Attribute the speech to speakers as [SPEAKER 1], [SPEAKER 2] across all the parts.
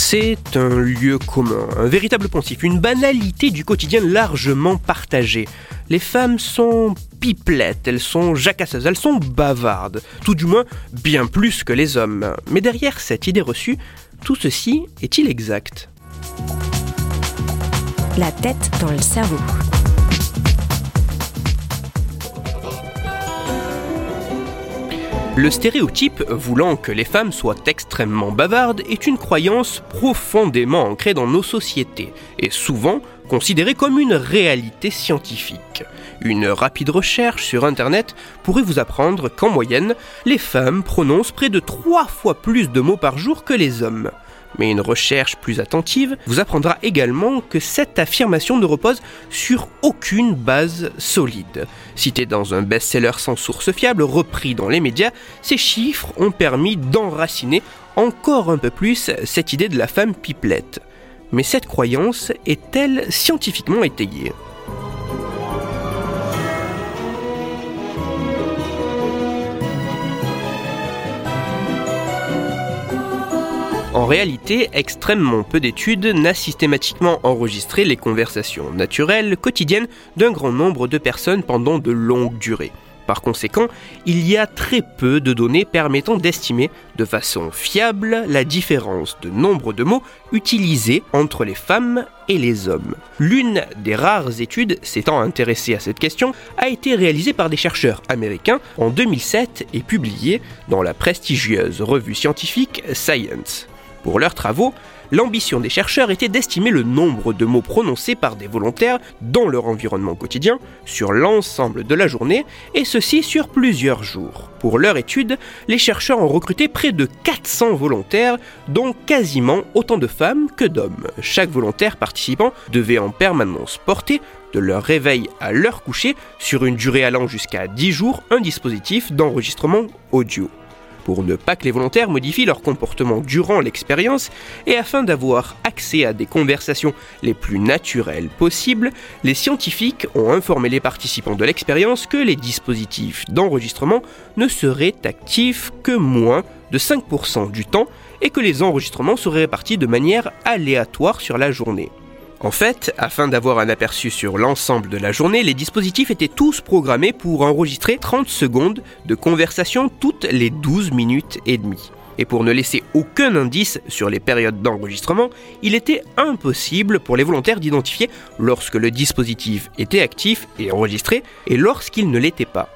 [SPEAKER 1] C'est un lieu commun, un véritable poncif, une banalité du quotidien largement partagée. Les femmes sont pipelettes, elles sont jacasseuses, elles sont bavardes, tout du moins bien plus que les hommes. Mais derrière cette idée reçue, tout ceci est-il exact?
[SPEAKER 2] La tête dans le cerveau.
[SPEAKER 1] Le stéréotype voulant que les femmes soient extrêmement bavardes est une croyance profondément ancrée dans nos sociétés et souvent considérée comme une réalité scientifique. Une rapide recherche sur Internet pourrait vous apprendre qu'en moyenne, les femmes prononcent près de trois fois plus de mots par jour que les hommes. Mais une recherche plus attentive vous apprendra également que cette affirmation ne repose sur aucune base solide. Cité dans un best-seller sans source fiable, repris dans les médias, ces chiffres ont permis d'enraciner encore un peu plus cette idée de la femme pipelette. Mais cette croyance est-elle scientifiquement étayée? En réalité, extrêmement peu d'études n'a systématiquement enregistré les conversations naturelles quotidiennes d'un grand nombre de personnes pendant de longues durées. Par conséquent, il y a très peu de données permettant d'estimer de façon fiable la différence de nombre de mots utilisés entre les femmes et les hommes. L'une des rares études s'étant intéressée à cette question a été réalisée par des chercheurs américains en 2007 et publiée dans la prestigieuse revue scientifique Science. Pour leurs travaux, l'ambition des chercheurs était d'estimer le nombre de mots prononcés par des volontaires dans leur environnement quotidien sur l'ensemble de la journée, et ceci sur plusieurs jours. Pour leur étude, les chercheurs ont recruté près de 400 volontaires, dont quasiment autant de femmes que d'hommes. Chaque volontaire participant devait en permanence porter de leur réveil à leur coucher, sur une durée allant jusqu'à 10 jours, un dispositif d'enregistrement audio pour ne pas que les volontaires modifient leur comportement durant l'expérience et afin d'avoir accès à des conversations les plus naturelles possibles, les scientifiques ont informé les participants de l'expérience que les dispositifs d'enregistrement ne seraient actifs que moins de 5% du temps et que les enregistrements seraient répartis de manière aléatoire sur la journée. En fait, afin d'avoir un aperçu sur l'ensemble de la journée, les dispositifs étaient tous programmés pour enregistrer 30 secondes de conversation toutes les 12 minutes et demie. Et pour ne laisser aucun indice sur les périodes d'enregistrement, il était impossible pour les volontaires d'identifier lorsque le dispositif était actif et enregistré et lorsqu'il ne l'était pas.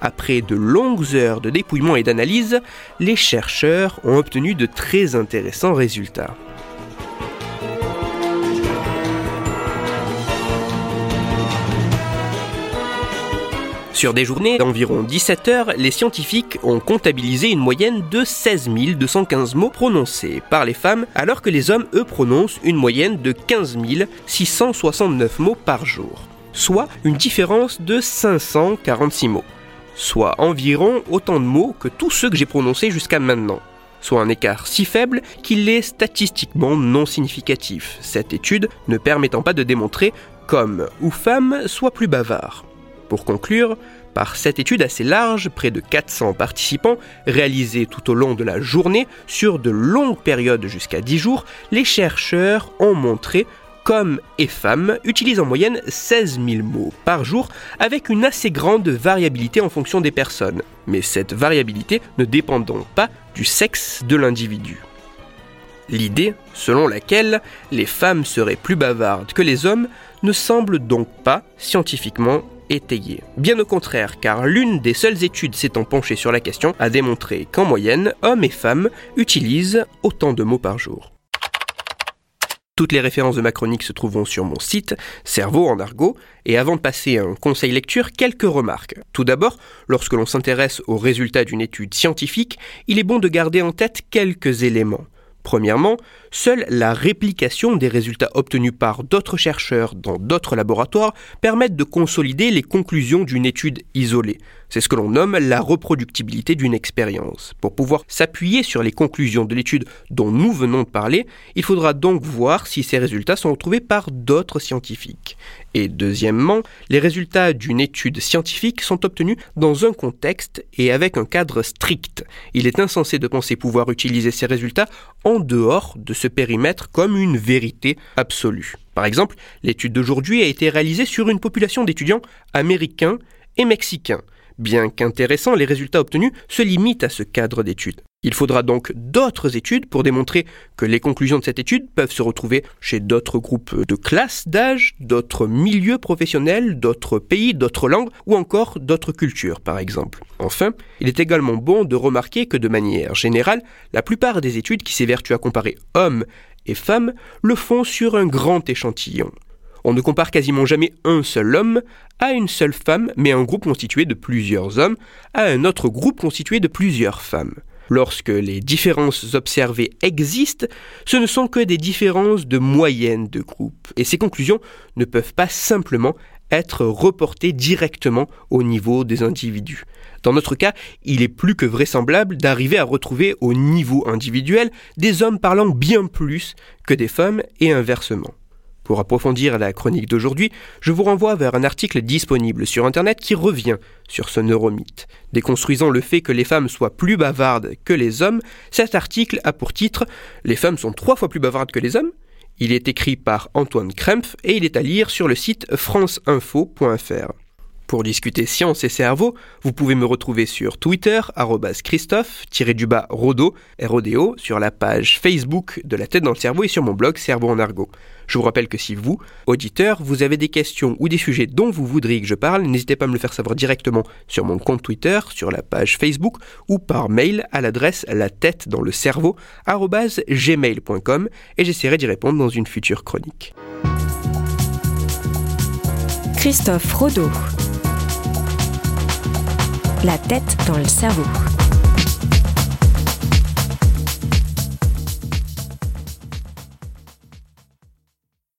[SPEAKER 1] Après de longues heures de dépouillement et d'analyse, les chercheurs ont obtenu de très intéressants résultats. Sur des journées d'environ 17 heures, les scientifiques ont comptabilisé une moyenne de 16 215 mots prononcés par les femmes, alors que les hommes, eux, prononcent une moyenne de 15 669 mots par jour, soit une différence de 546 mots, soit environ autant de mots que tous ceux que j'ai prononcés jusqu'à maintenant soit un écart si faible qu'il est statistiquement non significatif, cette étude ne permettant pas de démontrer qu'hommes ou femmes soient plus bavards. Pour conclure, par cette étude assez large, près de 400 participants, réalisée tout au long de la journée, sur de longues périodes jusqu'à 10 jours, les chercheurs ont montré qu'hommes et femmes utilisent en moyenne 16 000 mots par jour avec une assez grande variabilité en fonction des personnes, mais cette variabilité ne dépend donc pas du sexe de l'individu. L'idée selon laquelle les femmes seraient plus bavardes que les hommes ne semble donc pas scientifiquement Bien au contraire, car l'une des seules études s'étant penchée sur la question a démontré qu'en moyenne, hommes et femmes utilisent autant de mots par jour. Toutes les références de ma chronique se trouveront sur mon site, Cerveau en argot, et avant de passer à un conseil lecture, quelques remarques. Tout d'abord, lorsque l'on s'intéresse aux résultats d'une étude scientifique, il est bon de garder en tête quelques éléments. Premièrement, seule la réplication des résultats obtenus par d'autres chercheurs dans d'autres laboratoires permettent de consolider les conclusions d'une étude isolée. C'est ce que l'on nomme la reproductibilité d'une expérience. Pour pouvoir s'appuyer sur les conclusions de l'étude dont nous venons de parler, il faudra donc voir si ces résultats sont retrouvés par d'autres scientifiques. Et deuxièmement, les résultats d'une étude scientifique sont obtenus dans un contexte et avec un cadre strict. Il est insensé de penser pouvoir utiliser ces résultats en dehors de ce périmètre comme une vérité absolue. Par exemple, l'étude d'aujourd'hui a été réalisée sur une population d'étudiants américains et mexicains. Bien qu'intéressants, les résultats obtenus se limitent à ce cadre d'étude. Il faudra donc d'autres études pour démontrer que les conclusions de cette étude peuvent se retrouver chez d'autres groupes de classes d'âge, d'autres milieux professionnels, d'autres pays, d'autres langues ou encore d'autres cultures par exemple. Enfin, il est également bon de remarquer que de manière générale, la plupart des études qui s'évertuent à comparer hommes et femmes le font sur un grand échantillon. On ne compare quasiment jamais un seul homme à une seule femme, mais un groupe constitué de plusieurs hommes à un autre groupe constitué de plusieurs femmes. Lorsque les différences observées existent, ce ne sont que des différences de moyenne de groupe, et ces conclusions ne peuvent pas simplement être reportées directement au niveau des individus. Dans notre cas, il est plus que vraisemblable d'arriver à retrouver au niveau individuel des hommes parlant bien plus que des femmes et inversement. Pour approfondir la chronique d'aujourd'hui, je vous renvoie vers un article disponible sur Internet qui revient sur ce neuromythe. Déconstruisant le fait que les femmes soient plus bavardes que les hommes, cet article a pour titre Les femmes sont trois fois plus bavardes que les hommes il est écrit par Antoine Krempf et il est à lire sur le site franceinfo.fr. Pour discuter science et cerveau, vous pouvez me retrouver sur Twitter, Christophe-Rodo, RODO, sur la page Facebook de la tête dans le cerveau et sur mon blog Cerveau en argot. Je vous rappelle que si vous, auditeur, vous avez des questions ou des sujets dont vous voudriez que je parle, n'hésitez pas à me le faire savoir directement sur mon compte Twitter, sur la page Facebook ou par mail à l'adresse la tête dans le cerveau et j'essaierai d'y répondre dans une future chronique.
[SPEAKER 2] Christophe Rodeau. La tête dans le cerveau.